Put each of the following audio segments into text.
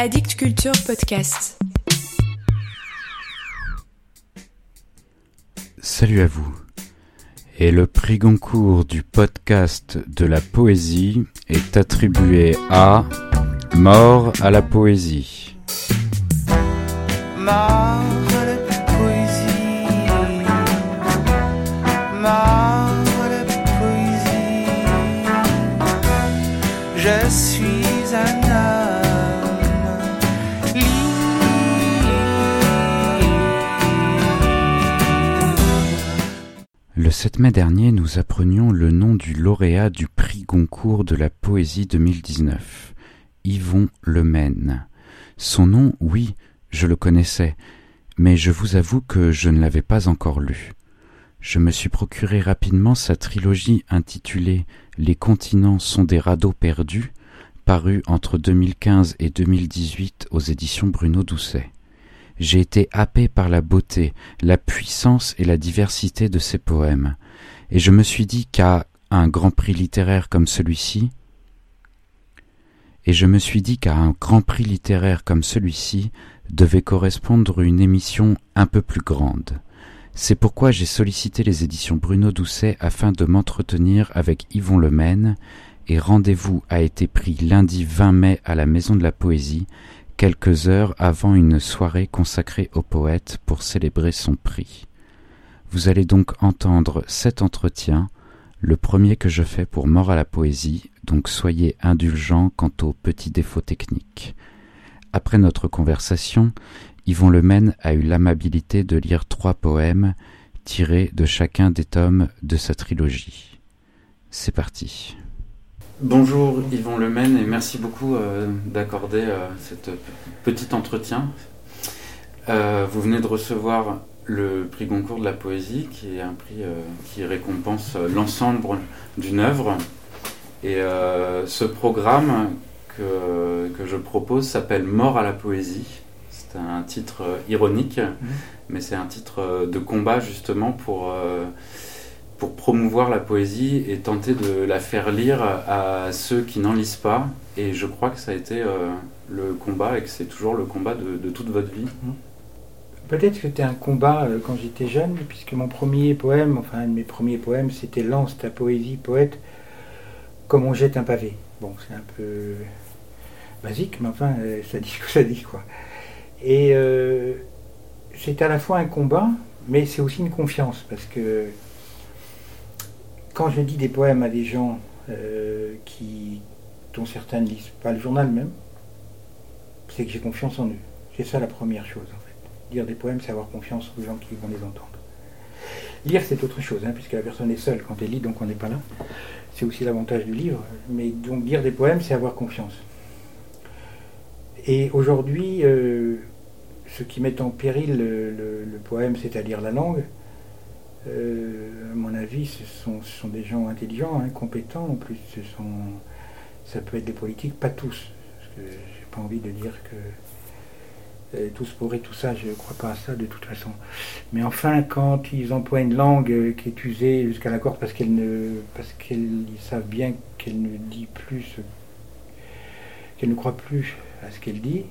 Addict Culture Podcast. Salut à vous. Et le prix Goncourt du podcast de la poésie est attribué à Mort à la poésie. Mort à la poésie. Mort à la poésie. Je suis 7 mai dernier, nous apprenions le nom du lauréat du prix Goncourt de la poésie 2019, Yvon Lemaine. Son nom, oui, je le connaissais, mais je vous avoue que je ne l'avais pas encore lu. Je me suis procuré rapidement sa trilogie intitulée Les continents sont des radeaux perdus, parue entre 2015 et 2018 aux éditions Bruno Doucet. J'ai été happé par la beauté, la puissance et la diversité de ses poèmes, et je me suis dit qu'à un grand prix littéraire comme celui-ci, et je me suis dit qu'à un grand prix littéraire comme celui-ci devait correspondre une émission un peu plus grande. C'est pourquoi j'ai sollicité les éditions Bruno Doucet afin de m'entretenir avec Yvon Lemaine, et rendez-vous a été pris lundi 20 mai à la Maison de la Poésie, quelques heures avant une soirée consacrée au poète pour célébrer son prix. Vous allez donc entendre cet entretien, le premier que je fais pour Mort à la Poésie, donc soyez indulgents quant aux petits défauts techniques. Après notre conversation, Yvon Lemaine a eu l'amabilité de lire trois poèmes tirés de chacun des tomes de sa trilogie. C'est parti. Bonjour Yvon Lemaine et merci beaucoup euh, d'accorder euh, cet petit entretien. Euh, vous venez de recevoir le prix Goncourt de la poésie, qui est un prix euh, qui récompense l'ensemble d'une œuvre. Et ce programme que, que je propose s'appelle Mort à la poésie. C'est un titre ironique, mais c'est un titre de combat justement pour, pour promouvoir la poésie et tenter de la faire lire à ceux qui n'en lisent pas. Et je crois que ça a été euh, le combat et que c'est toujours le combat de, toute votre vie. Peut-être que c'était un combat euh, quand j'étais jeune, puisque mon premier poème, enfin un de mes premiers poèmes, c'était Lance ta poésie, poète, comme on jette un pavé. Bon, c'est un peu basique, mais enfin, euh, ça dit ce que ça dit, quoi. Et c'est à la fois un combat, mais c'est aussi une confiance, parce que quand je dis des poèmes à des gens euh, qui, dont certains ne lisent pas le journal même, c'est que j'ai confiance en eux. C'est ça la première chose, en fait. Lire des poèmes, c'est avoir confiance aux gens qui vont les entendre. Lire, c'est autre chose, hein, puisque la personne est seule quand elle lit, donc on n'est pas là. C'est aussi l'avantage du livre. Mais donc lire des poèmes, c'est avoir confiance. Et aujourd'hui, euh, ce qui met en péril le, le- poème, c'est-à-dire la langue, à mon avis, ce sont, ce sont des gens intelligents, hein, compétents. En plus, ce sont, ça peut être des politiques, pas tous. Parce que j'ai pas envie de dire que euh, tous pourraient tout ça, je ne crois pas à ça de toute façon. Mais enfin, quand ils emploient une langue euh, qui est usée jusqu'à la corde parce qu'elle ne, parce qu'ils savent bien qu'elle ne dit plus, qu'elle ne croit plus à ce qu'elle dit,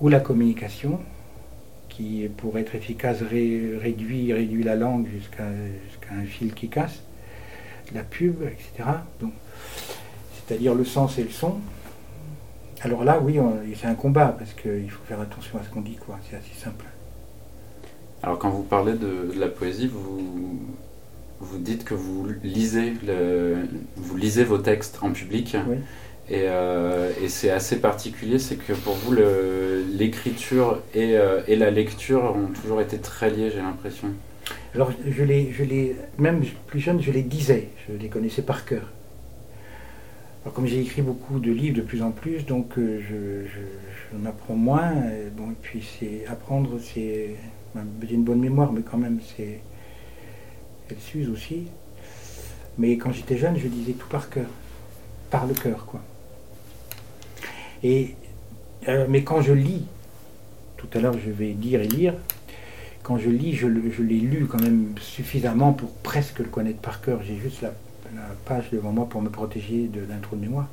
ou la communication, qui pour être efficace ré- réduit, réduit la langue jusqu'à jusqu'à un fil qui casse, la pub, etc. C'est-à-dire le sens et le son. Alors là, oui, c'est un combat parce qu'il faut faire attention à ce qu'on dit, quoi. C'est assez simple. Alors quand vous parlez de, de la poésie, vous, vous dites que vous lisez, le, vous lisez vos textes en public. Oui. Et, euh, et c'est assez particulier, c'est que pour vous, l'écriture et, euh, et la lecture ont toujours été très liées, j'ai l'impression. Alors, je les, je les, même plus jeune, je les disais, je les connaissais par cœur. Alors, comme j'ai écrit beaucoup de livres de plus en plus, donc euh, je, je, je m'apprends moins. euh, bon, et puis, apprendre, c'est. J'ai une bonne mémoire, mais quand même, c'est. Elle s'use aussi. Mais quand j'étais jeune, je disais tout par cœur. Par le cœur, quoi. Euh, mais quand je lis, tout à l'heure je vais dire et lire, quand je lis, je, l'ai lu quand même suffisamment pour presque le connaître par cœur. J'ai juste la, page devant moi pour me protéger d'un trou de mémoire.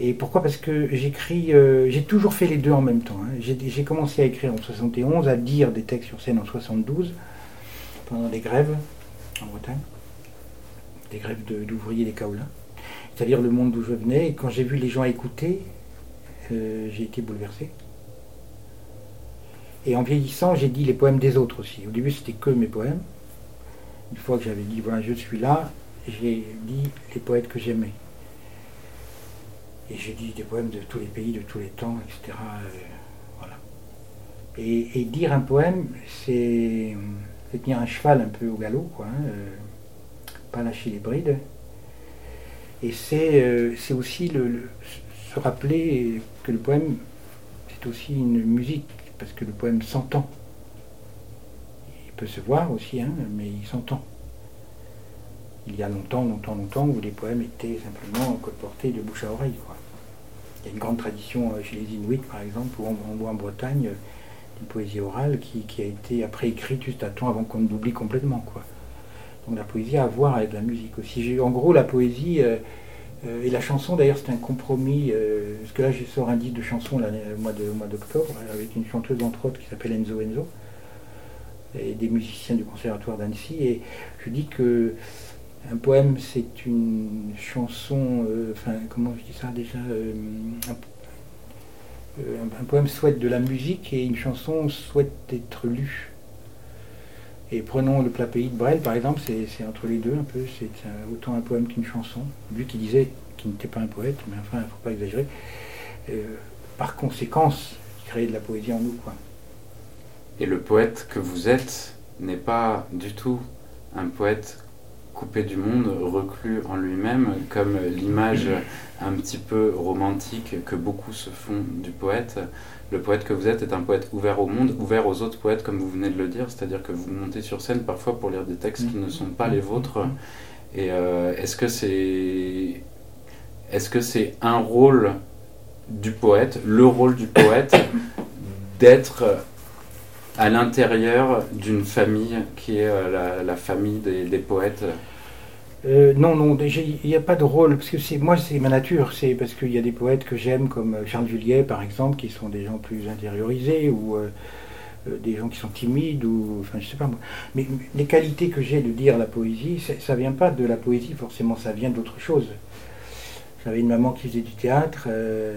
Et pourquoi? Parce que j'écris, euh, j'ai toujours fait les deux en même temps. hein. J'ai commencé à écrire en 71, à dire des textes sur scène en 72, pendant des grèves en Bretagne, des grèves d'ouvriers des Kaolins, c'est-à-dire le monde d'où je venais. Et quand j'ai vu les gens écouter, euh, j'ai été bouleversé. Et en vieillissant, j'ai dit les poèmes des autres aussi. Au début, c'était que mes poèmes. Une fois que j'avais dit, voilà, je suis là, j'ai dit les poètes que j'aimais. Et j'ai dit des poèmes de tous les pays, de tous les temps, etc. euh, voilà. Et, dire un poème, c'est c'est tenir un cheval un peu au galop, quoi. hein, euh, pas lâcher les brides. Et c'est euh, aussi le, se rappeler que le poème, c'est aussi une musique, parce que le poème s'entend. Il peut se voir aussi, hein, mais il s'entend. Il y a longtemps, longtemps, longtemps, où les poèmes étaient simplement colportés de bouche à oreille. Quoi. Il y a une grande tradition euh, chez les Inuits, par exemple, ou en, ou en Bretagne, euh, d'une poésie orale qui, qui a été après écrite juste à temps avant qu'on ne l'oublie complètement. Quoi. Donc la poésie a à voir avec la musique aussi. En gros, la poésie euh, euh, et la chanson, d'ailleurs, c'est un compromis. euh, parce que là, je sors un disque de chansons au mois d'octobre, avec une chanteuse, entre autres, qui s'appelle Enzo Enzo, et des musiciens du Conservatoire d'Annecy. Et je dis que un poème, c'est une chanson, enfin, comment je dis ça déjà un, un poème souhaite de la musique et une chanson souhaite être lue. Et prenons le plat pays de Brel, par exemple, c'est entre les deux un peu, c'est autant un poème qu'une chanson. Lui qui disait qu'il n'était pas un poète, mais enfin, il ne faut pas exagérer. Euh, par conséquence, il créait de la poésie en nous, quoi. Et le poète que vous êtes n'est pas du tout un poète coupé du monde, reclus en lui-même, comme l'image un petit peu romantique que beaucoup se font du poète. Le poète que vous êtes est un poète ouvert au monde, ouvert aux autres poètes, comme vous venez de le dire, c'est-à-dire que vous montez sur scène parfois pour lire des textes qui ne sont pas les vôtres. Et euh, est-ce que c'est est-ce que c'est un rôle du poète, le rôle du poète, d'être à l'intérieur d'une famille qui est euh, la, la famille des, des poètes? Euh, non, non, il n'y a pas de rôle, parce que c'est moi, c'est ma nature. C'est parce qu'il y a des poètes que j'aime, comme euh, Charles Juliet, par exemple, qui sont des gens plus intériorisés, ou euh, des gens qui sont timides, ou enfin, je sais pas moi. Mais les qualités que j'ai de dire la poésie, ça vient pas de la poésie, forcément, ça vient d'autre chose. J'avais une maman qui faisait du théâtre,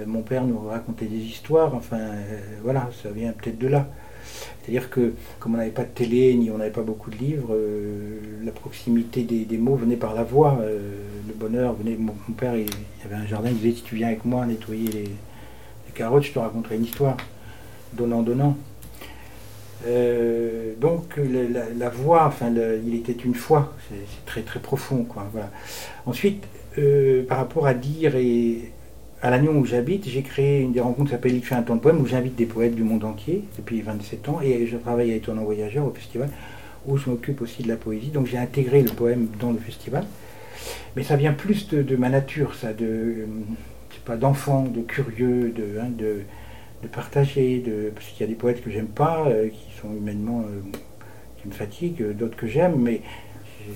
mon père nous racontait des histoires, enfin, voilà, ça vient peut-être de là. C'est-à-dire que, comme on n'avait pas de télé, ni on n'avait pas beaucoup de livres, euh, la proximité des, mots venait par la voix. euh, le bonheur venait. Mon, père, il, il avait un jardin, il disait Si tu viens avec moi nettoyer les, carottes, je te raconterai une histoire. Donnant, donnant. Euh, donc, la, voix, enfin, il était une fois, c'est très très profond. Quoi, voilà. Ensuite, par rapport à dire et à Lannion où j'habite, j'ai créé une des rencontres qui s'appelle Il fait un temps de poème où j'invite des poètes du monde entier depuis 27 ans et je travaille à Étonnant Voyageur au festival où je m'occupe aussi de la poésie. Donc j'ai intégré le poème dans le festival. Mais ça vient plus de, ma nature, ça, de, euh, pas, d'enfant, de curieux, de, hein, de, partager, parce qu'il y a des poètes que j'aime pas, euh, qui sont humainement, euh, qui me fatiguent, d'autres que j'aime, mais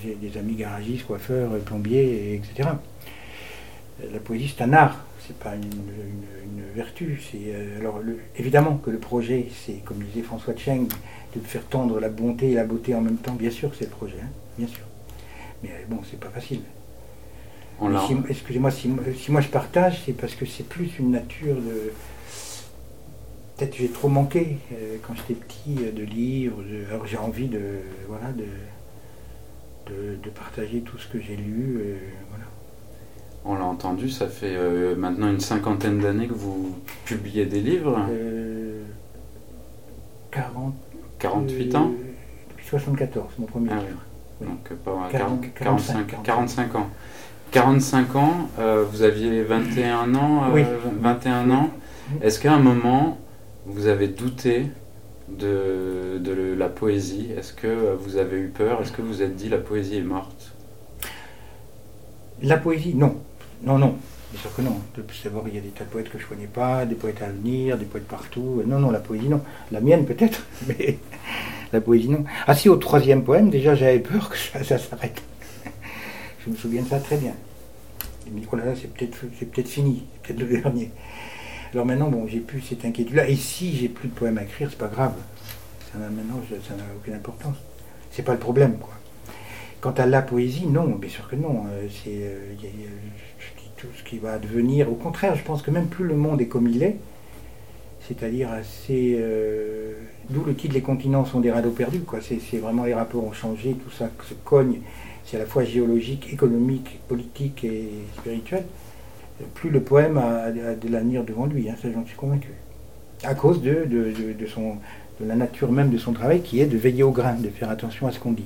j'ai des amis garagistes, coiffeurs, plombiers, et etc. La poésie, c'est un art, c'est pas une, une- une vertu. C'est euh, alors le- évidemment que le projet, c'est comme disait François Cheng, de faire tendre la bonté et la beauté en même temps. Bien sûr, que c'est le projet, hein, bien sûr. Mais euh, bon, c'est pas facile. Si- Excusez-moi, si, si moi je partage, c'est parce que c'est plus une nature de. Peut-être que j'ai trop manqué euh, quand j'étais petit euh, de livres. de- Alors j'ai envie de voilà de, de, de partager tout ce que j'ai lu. voilà. On l'a entendu, ça fait euh, maintenant une cinquantaine d'années que vous publiez des livres, Euh, 40. 48 euh, ans Depuis 74, mon premier Ah livre. oui. Donc euh, pas 40, 45, 45, 45 ans. 45 ans, euh, vous aviez 21 ans, euh, Oui. 21 ans. Est-ce qu'à un moment, vous avez douté de, de la poésie? Est-ce que vous avez eu peur? Est-ce que vous vous êtes dit la poésie est morte? La poésie, non. Non, non. Bien sûr que non. D'abord, il y a des tas de poètes que je ne connais pas, des poètes à venir, des poètes partout. Non, non, la poésie, non. La mienne, peut-être, mais la poésie, non. Ah si, au troisième poème, déjà, j'avais peur que ça, s'arrête. je me souviens de ça très bien. me dit, oh là c'est peut-être fini, peut-être le dernier. Alors maintenant, bon, j'ai plus cette inquiétude-là. Et si j'ai plus de poèmes à écrire, c'est pas grave. Maintenant, je- ça n'a aucune importance. C'est pas le problème, quoi. Quant à la poésie, non, bien sûr que non. Euh, c'est, euh, tout ce qui va advenir. Au contraire, je pense que même plus le monde est comme il est, c'est-à-dire assez. euh, D'où le titre Les continents sont des radeaux perdus. C'est, vraiment les rapports ont changé, tout ça se cogne. C'est à la fois géologique, économique, politique et spirituel. Plus le poème a, de l'avenir devant lui, hein, ça j'en suis convaincu. À cause de, de la nature même de son travail, qui est de veiller au grain, de faire attention à ce qu'on dit.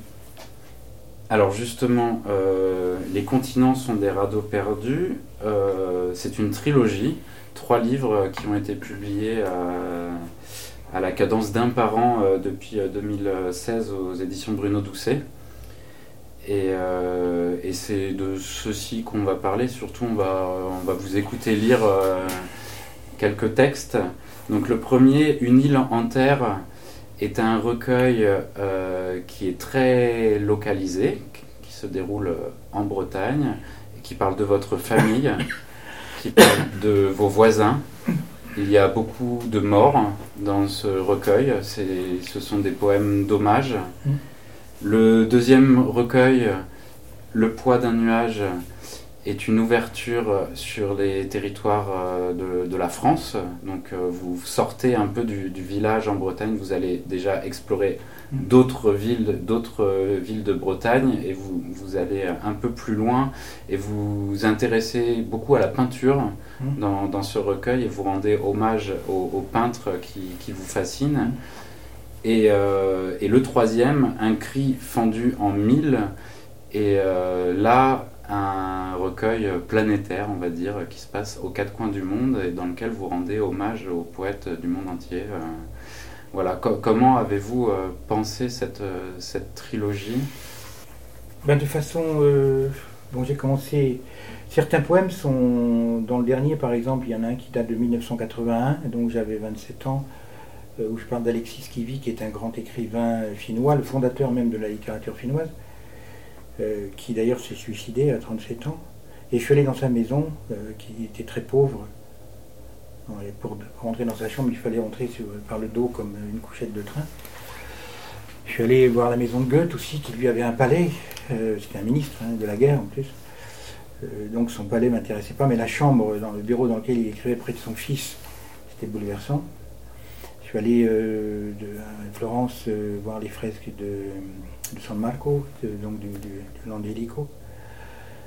Alors justement, euh, Les continents sont des radeaux perdus. Euh, c'est une trilogie, trois livres qui ont été publiés à, la cadence d'un par an euh, depuis euh, 2016 aux éditions Bruno Doucet. Et, c'est de ceci qu'on va parler. Surtout, on va, vous écouter lire quelques textes. Donc le premier, Une île en terre, est un recueil euh, qui est très localisé, qui se déroule en Bretagne, et qui parle de votre famille, qui parle de vos voisins. Il y a beaucoup de morts dans ce recueil. Ce sont des poèmes d'hommage. Mm. Le deuxième recueil, Le poids d'un nuage, est une ouverture sur les territoires euh, de, de la France. Donc euh, vous sortez un peu du, du village en Bretagne, vous allez déjà explorer Mm. d'autres villes, d'autres euh, villes de Bretagne et vous, vous allez un peu plus loin et vous vous intéressez beaucoup à la peinture Mm. dans, dans ce recueil et vous rendez hommage aux, aux peintres qui, qui vous fascinent. Et, euh, et le troisième, Un cri fendu en mille, et euh, là, un recueil planétaire, on va dire, qui se passe aux quatre coins du monde et dans lequel vous rendez hommage aux poètes du monde entier. Euh, voilà, Co- comment avez-vous euh, pensé cette, euh, cette trilogie? Ben, de façon. euh, bon, j'ai commencé. Certains poèmes sont. Dans le dernier, par exemple, il y en a un qui date de 1981, donc j'avais 27 ans, où je parle d'Alexis Kivi, qui est un grand écrivain finnois, le fondateur même de la littérature finnoise, euh, qui d'ailleurs s'est suicidé à 37 ans. Et je suis allé dans sa maison, euh, qui était très pauvre. Pour rentrer dans sa chambre, il fallait rentrer par le dos comme une couchette de train. Je suis allé voir la maison de Goethe aussi, qui lui avait un palais. Euh, C'était un ministre hein, de la guerre en plus. Donc son palais m'intéressait pas, mais la chambre, dans le bureau dans lequel il écrivait près de son fils, c'était bouleversant. Je suis allé à Florence voir les fresques de, de San Marco, donc du, du,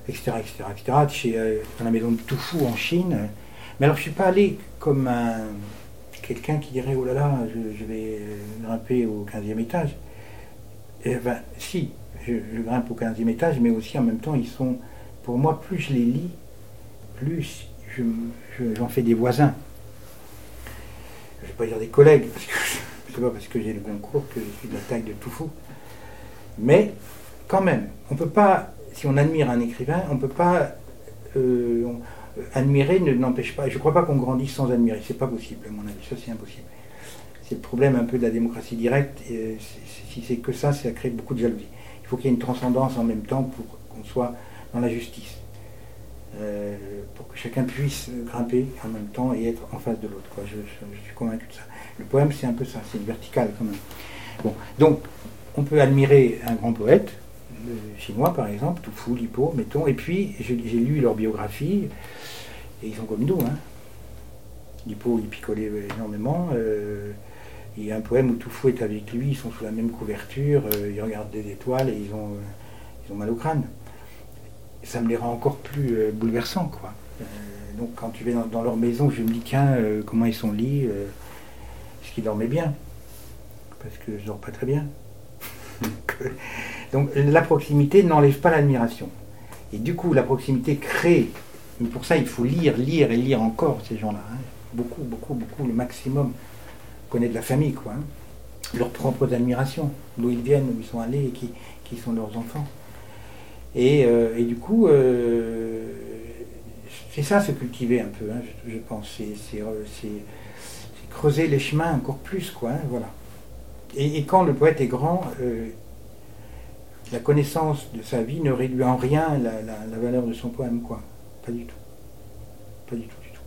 etc., etc., etc. Chez, euh, dans la maison de Toufou en Chine. Mais alors je suis pas allé comme un, quelqu'un qui dirait oh là là, je, vais grimper au 15e étage. Eh ben, si, je, grimpe au 15e étage, mais aussi en même temps, ils sont, pour moi, plus je les lis, plus j'en fais des voisins. Je ne vais pas dire des collègues, parce que c'est pas parce que j'ai le concours que je suis de la taille de tout. Mais quand même, on peut pas, si on admire un écrivain, on peut pas euh, euh, admirer ne n'empêche pas. Je ne crois pas qu'on grandisse sans admirer. C'est pas possible, à mon avis. Ça, c'est impossible. C'est le problème un peu de la démocratie directe. Si c'est que ça, ça crée beaucoup de jalousie. Il faut qu'il y ait une transcendance en même temps pour qu'on soit dans la justice. Euh, pour que chacun puisse grimper en même temps et être en face de l'autre. je suis convaincu de ça. Le poème, c'est un peu ça, c'est une verticale quand même. Bon, donc, on peut admirer un grand poète, euh, chinois par exemple, Tufu, Lipo, mettons, et puis j'ai lu leur biographie, et ils sont comme nous. Hein. Lipo, il picolait énormément. euh, il y a un poème où Tufu est avec lui, ils sont sous la même couverture, euh, ils regardent des étoiles et ils ont, mal au crâne. Ça me les rend encore plus bouleversants, quoi. Donc quand tu vas dans, leur maison, je me dis, euh, comment ils sont lits, euh, est-ce qu'ils dormaient bien Parce que je dors pas très bien. donc la proximité n'enlève pas l'admiration. Et du coup, la proximité crée, mais pour ça, il faut lire, lire et lire encore ces gens-là. hein. Beaucoup, beaucoup, beaucoup, le maximum. Connaître de la famille, quoi. hein. Leurs propres admirations, d'où ils viennent, où ils sont allés et qui, sont leurs enfants. Et, euh, du coup, euh, c'est ça se cultiver un peu, hein, je, je pense. Euh, c'est creuser les chemins encore plus, quoi. hein, voilà. Et, et quand le poète est grand, euh, la connaissance de sa vie ne réduit en rien la, la- la valeur de son poème, quoi. pas du tout. Pas du tout, du tout.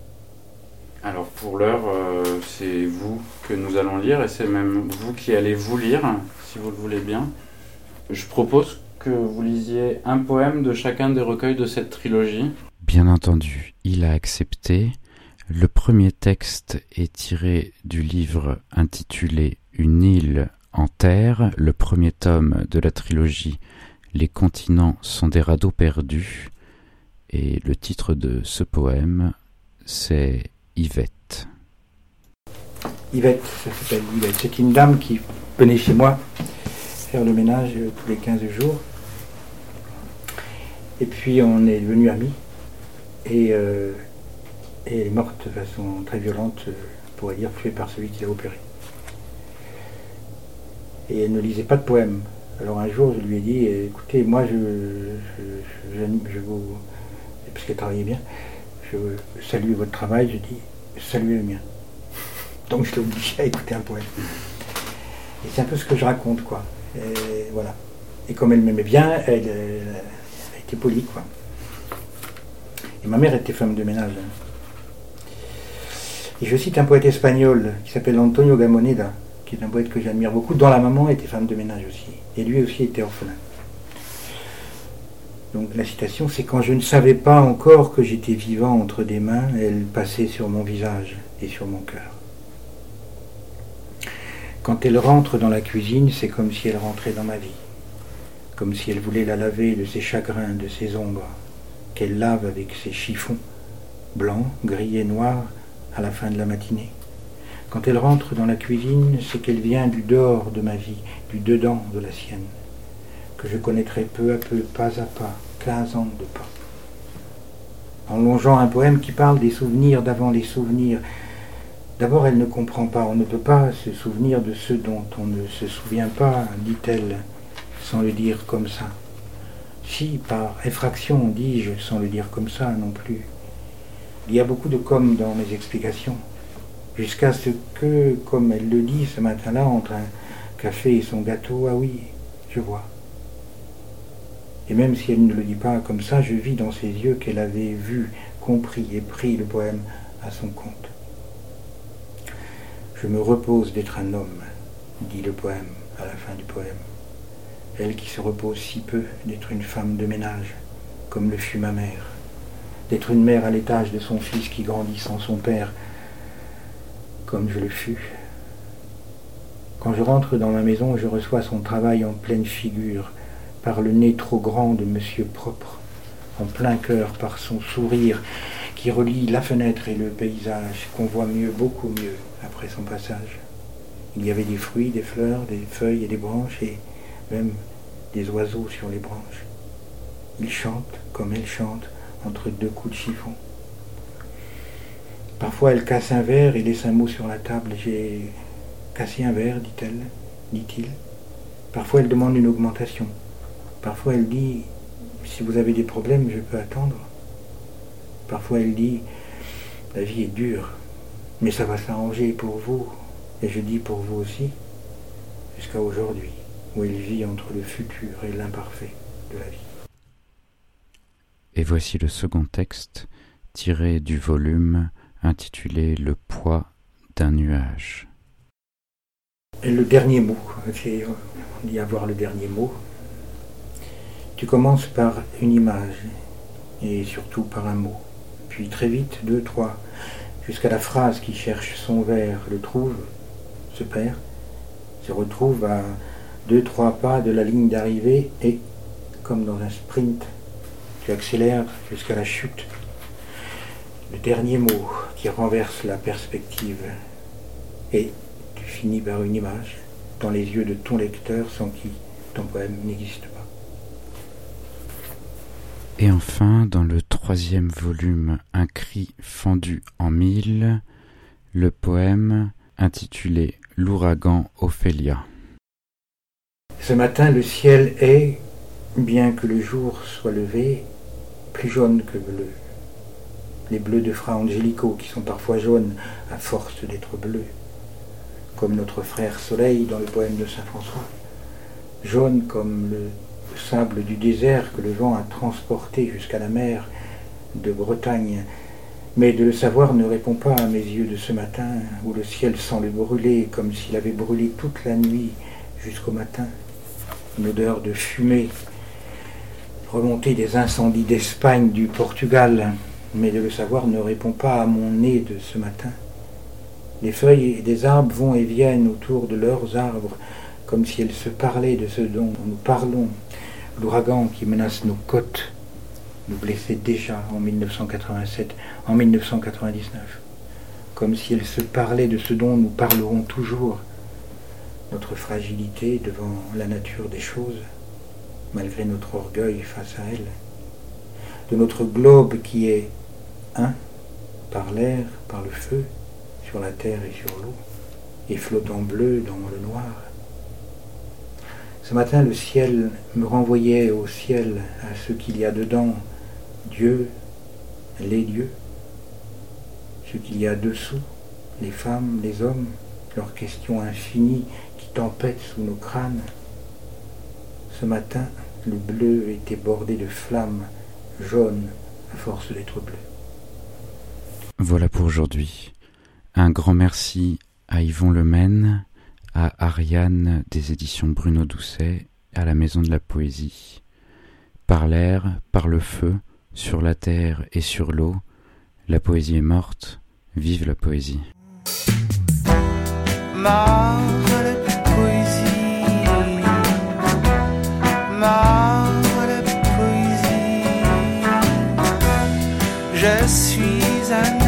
Alors pour l'heure, euh, c'est vous que nous allons lire et c'est même vous qui allez vous lire, si vous le voulez bien. Je propose que vous lisiez un poème de chacun des recueils de cette trilogie. Bien entendu, il a accepté. Le premier texte est tiré du livre intitulé Une île en terre, le premier tome de la trilogie Les continents sont des radeaux perdus. Et le titre de ce poème, c'est Yvette. Yvette, ça s'appelle Yvette. C'est une dame qui venait chez moi faire le ménage euh, tous les 15 jours. Et puis on est devenus amis. Et, euh, et elle est morte de façon très violente, euh, on pourrait dire tuée par celui qui l'a opérée. Et elle ne lisait pas de poèmes. Alors un jour, je lui ai dit, écoutez, moi, je, vous... Parce qu'elle travaillait bien. Je salue votre travail, je dis, saluez le mien. Donc je l'ai obligé à écouter un poème. Et c'est un peu ce que je raconte, quoi. Et voilà. Et comme elle m'aimait bien, elle, était polie, quoi. Et ma mère était femme de ménage. Et je cite un poète espagnol qui s'appelle Antonio Gamoneda, qui est un poète que j'admire beaucoup, dont la maman était femme de ménage aussi. Et lui aussi était orphelin. Donc la citation, c'est quand je ne savais pas encore que j'étais vivant entre des mains, elle passait sur mon visage et sur mon cœur. Quand elle rentre dans la cuisine, c'est comme si elle rentrait dans ma vie, comme si elle voulait la laver de ses chagrins, de ses ombres, qu'elle lave avec ses chiffons, blancs, gris et noirs, à la fin de la matinée. Quand elle rentre dans la cuisine, c'est qu'elle vient du dehors de ma vie, du dedans de la sienne, que je connaîtrai peu à peu, pas à pas, quinze ans de pas. En longeant un poème qui parle des souvenirs d'avant les souvenirs, D'abord, elle ne comprend pas. On ne peut pas se souvenir de ceux dont on ne se souvient pas, dit-elle, sans le dire comme ça. Si, par effraction, dis-je, sans le dire comme ça non plus. Il y a beaucoup de comme dans mes explications, jusqu'à ce que, comme elle le dit ce matin-là, entre un café et son gâteau, ah oui, je vois. Et même si elle ne le dit pas comme ça, je vis dans ses yeux qu'elle avait vu, compris et pris le poème à son compte. Je me repose d'être un homme, dit le poème à la fin du poème. Elle qui se repose si peu d'être une femme de ménage, comme le fut ma mère, d'être une mère à l'étage de son fils qui grandit sans son père, comme je le fus. Quand je rentre dans ma maison, je reçois son travail en pleine figure, par le nez trop grand de monsieur propre, en plein cœur par son sourire qui relie la fenêtre et le paysage, qu'on voit mieux, beaucoup mieux, après son passage. Il y avait des fruits, des fleurs, des feuilles et des branches, et même des oiseaux sur les branches. Il chante comme elle chante, entre deux coups de chiffon. Parfois elle casse un verre et laisse un mot sur la table. J'ai cassé un verre, dit-elle, dit-il. Parfois elle demande une augmentation. Parfois elle dit, si vous avez des problèmes, je peux attendre. Parfois elle dit, la vie est dure, mais ça va s'arranger pour vous, et je dis pour vous aussi, jusqu'à aujourd'hui, où elle vit entre le futur et l'imparfait de la vie. Et voici le second texte tiré du volume intitulé Le poids d'un nuage. Le dernier mot, c'est, on dit avoir le dernier mot. Tu commences par une image, et surtout par un mot. Puis très vite, deux, trois, jusqu'à la phrase qui cherche son vers, le trouve, se perd, se retrouve à deux, trois pas de la ligne d'arrivée et, comme dans un sprint, tu accélères jusqu'à la chute. Le dernier mot qui renverse la perspective. Et tu finis par une image dans les yeux de ton lecteur sans qui ton poème n'existe pas. Et enfin, dans le troisième volume, Un cri fendu en mille, le poème intitulé L'ouragan Ophélia. Ce matin, le ciel est, bien que le jour soit levé, plus jaune que bleu. Les bleus de Fra Angelico, qui sont parfois jaunes à force d'être bleus, comme notre frère Soleil dans le poème de Saint François, jaune comme le sable du désert que le vent a transporté jusqu'à la mer, de Bretagne. Mais de le savoir ne répond pas à mes yeux de ce matin, où le ciel semble brûler comme s'il avait brûlé toute la nuit jusqu'au matin. Une odeur de fumée, remontée des incendies d'Espagne, du Portugal. Mais de le savoir ne répond pas à mon nez de ce matin. Les feuilles des arbres vont et viennent autour de leurs arbres, comme si elles se parlaient de ce dont nous parlons. L'ouragan qui menace nos côtes nous blessait déjà en 1987, en 1999, comme si elles se parlaient de ce dont nous parlerons toujours, notre fragilité devant la nature des choses, malgré notre orgueil face à elle, de notre globe qui est un par l'air, par le feu, sur la terre et sur l'eau, et flottant bleu dans le noir. Ce matin, le ciel me renvoyait au ciel, à ce qu'il y a dedans, Dieu, les dieux, ce qu'il y a dessous, les femmes, les hommes, leurs questions infinies qui tempêtent sous nos crânes. Ce matin, le bleu était bordé de flammes jaunes à force d'être bleu. Voilà pour aujourd'hui. Un grand merci à Yvon Lemaine, à Ariane des éditions Bruno Doucet, à la Maison de la Poésie. Par l'air, par le feu, sur la terre et sur l'eau, la poésie est morte, vive la poésie. Mort la poésie. Mort je suis un